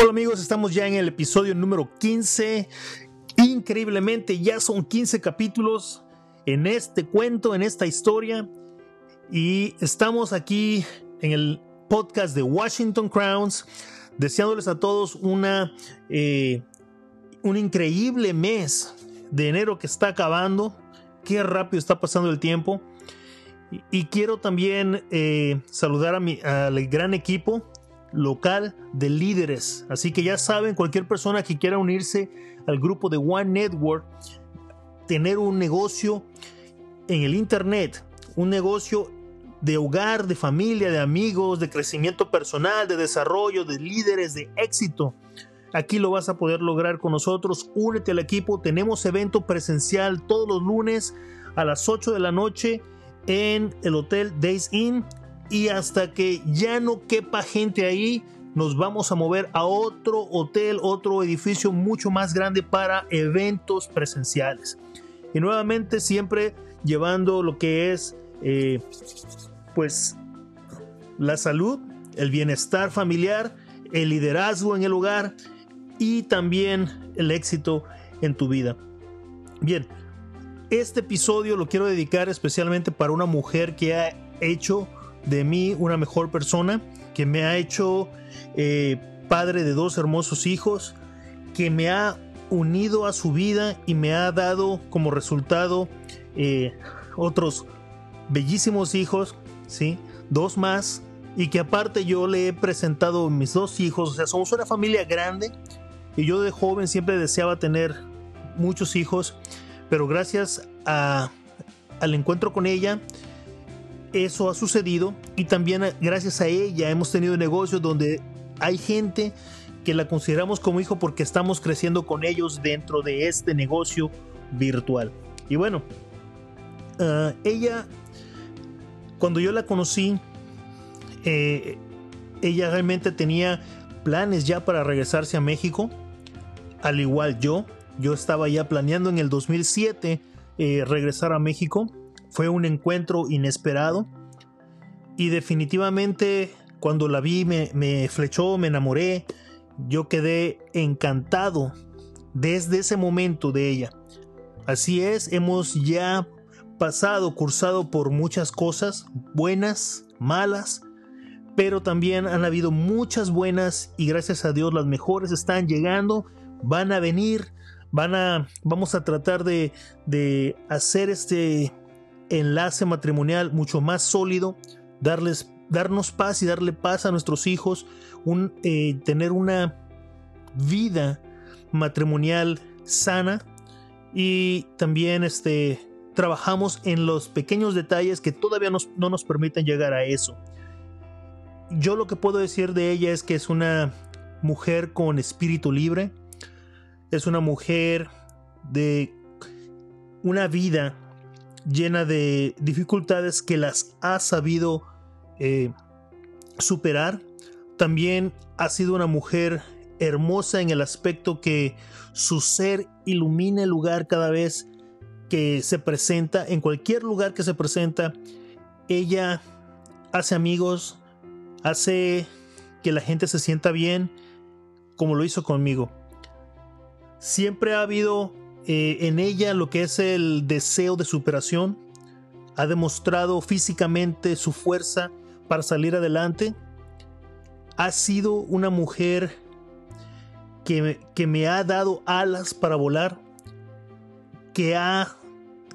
Hola amigos, estamos ya en el episodio número 15. Increíblemente ya son 15 capítulos en este cuento, en esta historia. Y estamos aquí en el podcast de Washington Crowns, deseándoles a todos una, eh, un increíble mes de enero que está acabando. Qué rápido está pasando el tiempo. Y, quiero también eh, saludar a mi, al gran equipo local de líderes. Así que ya saben, cualquier persona que quiera unirse al grupo de One Network, tener un negocio en el Internet, un negocio de hogar, de familia, de amigos, de crecimiento personal, de desarrollo, de líderes, de éxito. Aquí lo vas a poder lograr con nosotros. Únete al equipo. Tenemos evento presencial todos los lunes a las 8 de la noche en el Hotel Days Inn y hasta que ya no quepa gente ahí, nos vamos a mover a otro hotel, otro edificio mucho más grande para eventos presenciales. Y nuevamente siempre llevando lo que es eh, pues la salud, el bienestar familiar, el liderazgo en el hogar y también el éxito en tu vida. Bien, este episodio lo quiero dedicar especialmente para una mujer que ha hecho de mí una mejor persona, que me ha hecho eh, padre de dos hermosos hijos, que me ha unido a su vida y me ha dado como resultado eh, otros bellísimos hijos, ¿sí? dos más, y que aparte yo le he presentado mis dos hijos, o sea, somos una familia grande, y yo de joven siempre deseaba tener muchos hijos, pero gracias al encuentro con ella, eso ha sucedido y también eh, gracias a ella hemos tenido negocios donde hay gente que la consideramos como hijo porque estamos creciendo con ellos dentro de este negocio virtual. Y bueno, ah, ella, cuando yo la conocí, eh, ella realmente tenía planes ya para regresarse a México, al igual yo. Yo estaba ya planeando en el 2007 eh, regresar a México fue un encuentro inesperado y definitivamente cuando la vi me, flechó, me enamoré, yo quedé encantado desde ese momento de ella. Así es, hemos ya pasado, cursado por muchas cosas, buenas, malas, pero también han habido muchas buenas y gracias a Dios las mejores están llegando, van a venir, van a, vamos a tratar de, de hacer este enlace matrimonial mucho más sólido, darles, darnos paz y darle paz a nuestros hijos, un, eh, tener una vida matrimonial sana y también este, trabajamos en los pequeños detalles que todavía no nos permiten llegar a eso. Yo lo que puedo decir de ella es que es una mujer con espíritu libre, es una mujer de una vida llena de dificultades que las ha sabido eh, superar. También ha sido una mujer hermosa en el aspecto que su ser ilumina el lugar cada vez que se presenta, en cualquier lugar que se presenta, ella hace amigos, hace que la gente se sienta bien, como lo hizo conmigo. Siempre ha habido eh, en ella lo que es el deseo de superación. Ha demostrado físicamente su fuerza para salir adelante. Ha sido una mujer que, que me ha dado alas para volar. Que, ha,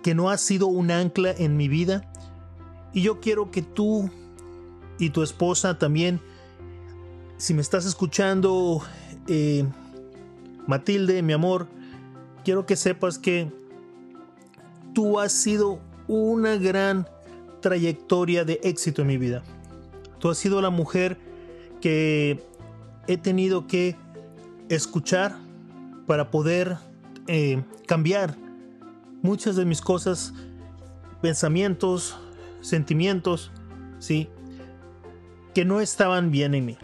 que no ha sido un ancla en mi vida. Y yo quiero que tú y tu esposa también, si me estás escuchando, eh, Matilde, mi amor, quiero que sepas que tú has sido una gran trayectoria de éxito en mi vida. Tú has sido la mujer que he tenido que escuchar para poder eh, cambiar muchas de mis cosas, pensamientos, sentimientos, ¿sí? Que no estaban bien en mí.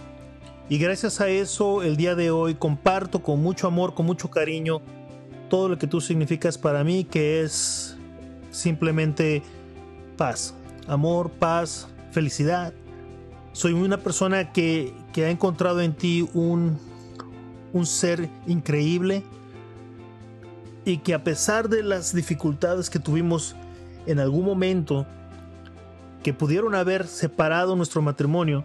Y gracias a eso, el día de hoy comparto con mucho amor, con mucho cariño, todo lo que tú significas para mí, que es simplemente paz, amor, paz, felicidad. Soy una persona que, ha encontrado en ti un, un ser increíble y que a pesar de las dificultades que tuvimos en algún momento que pudieron haber separado nuestro matrimonio,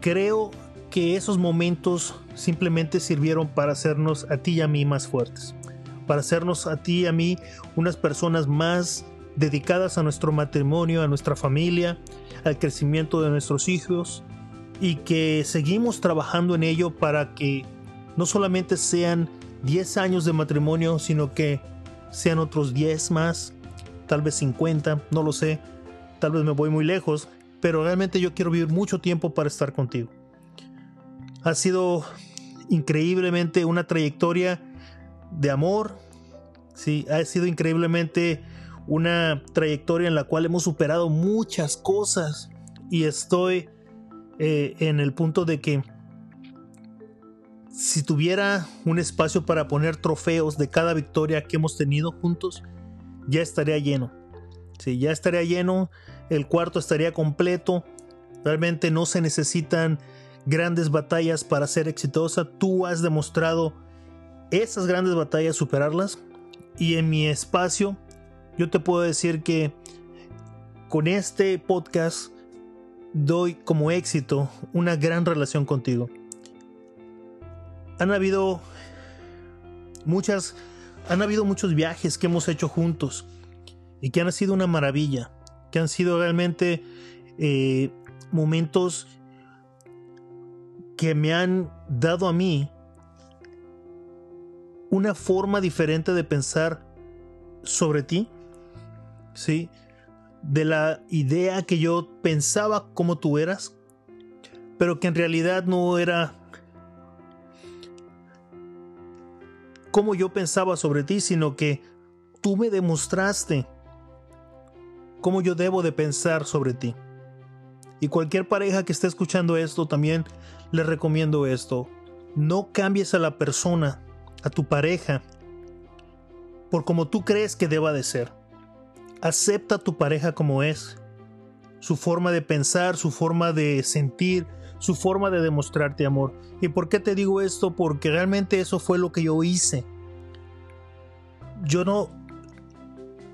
creo que esos momentos simplemente sirvieron para hacernos a ti y a mí más fuertes, para hacernos a ti y a mí unas personas más dedicadas a nuestro matrimonio, a nuestra familia, al crecimiento de nuestros hijos y que seguimos trabajando en ello para que no solamente sean 10 años de matrimonio, sino que sean otros 10 más, tal vez 50, no lo sé, tal vez me voy muy lejos, pero realmente yo quiero vivir mucho tiempo para estar contigo. Ha sido increíblemente una trayectoria de amor, sí, ha sido increíblemente una trayectoria en la cual hemos superado muchas cosas y estoy eh, en el punto de que si tuviera un espacio para poner trofeos de cada victoria que hemos tenido juntos, ya estaría lleno. Sí, ya estaría lleno, el cuarto estaría completo. Realmente no se necesitan grandes batallas para ser exitosa. Tú has demostrado esas grandes batallas superarlas. Y en mi espacio, yo te puedo decir que con este podcast doy como éxito una gran relación contigo han habido muchas, han habido muchos viajes que hemos hecho juntos y que han sido una maravilla, que han sido realmente eh, momentos que me han dado a mí una forma diferente de pensar sobre ti, ¿sí? De la idea que yo pensaba como tú eras, pero que en realidad no era como yo pensaba sobre ti, sino que tú me demostraste cómo yo debo de pensar sobre ti. Y cualquier pareja que esté escuchando esto también le recomiendo esto. No cambies a la persona, a tu pareja, por como tú crees que deba de ser. Acepta a tu pareja como es. Su forma de pensar, su forma de sentir, su forma de demostrarte amor. ¿Y por qué te digo esto? Porque realmente eso fue lo que yo hice. Yo no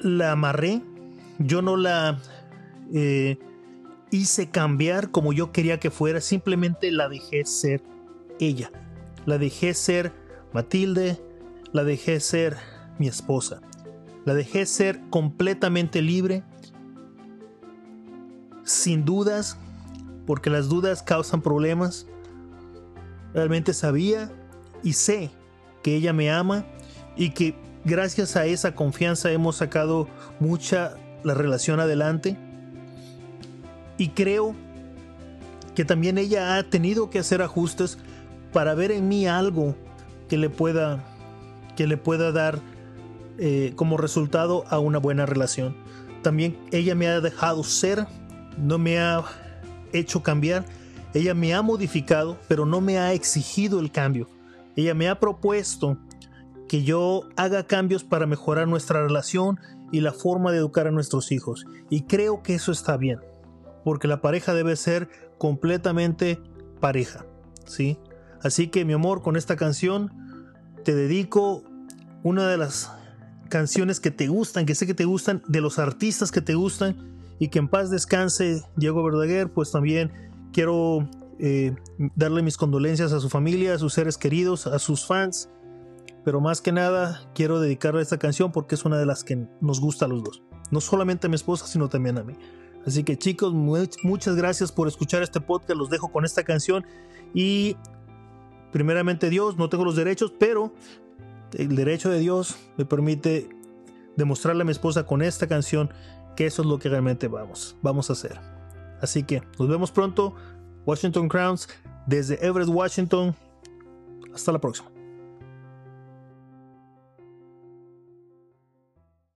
la amarré, yo no la eh, hice cambiar como yo quería que fuera, simplemente la dejé ser ella. La dejé ser Matilde, la dejé ser mi esposa. La dejé ser completamente libre, sin dudas, porque las dudas causan problemas. Realmente sabía y sé que ella me ama y que gracias a esa confianza hemos sacado mucha la relación adelante. Y creo que también ella ha tenido que hacer ajustes para ver en mí algo que le pueda que le pueda dar eh, como resultado a una buena relación. También ella me ha dejado ser, no me ha hecho cambiar. Ella me ha modificado, pero no me ha exigido el cambio. Ella me ha propuesto que yo haga cambios para mejorar nuestra relación y la forma de educar a nuestros hijos. Y creo que eso está bien, porque la pareja debe ser completamente pareja, ¿sí? Así que mi amor, con esta canción te dedico una de las canciones que te gustan, que sé que te gustan, de los artistas que te gustan y que en paz descanse Diego Verdaguer, pues también quiero eh, darle mis condolencias a su familia, a sus seres queridos, a sus fans, pero más que nada quiero dedicarle esta canción porque es una de las que nos gusta a los dos, no solamente a mi esposa, sino también a mí. Así que chicos, muchas gracias por escuchar este podcast, los dejo con esta canción y primeramente Dios, no tengo los derechos, pero el derecho de Dios me permite demostrarle a mi esposa con esta canción que eso es lo que realmente vamos, vamos a hacer. Así que nos vemos pronto. Washington Crowns desde Everett, Washington. Hasta la próxima.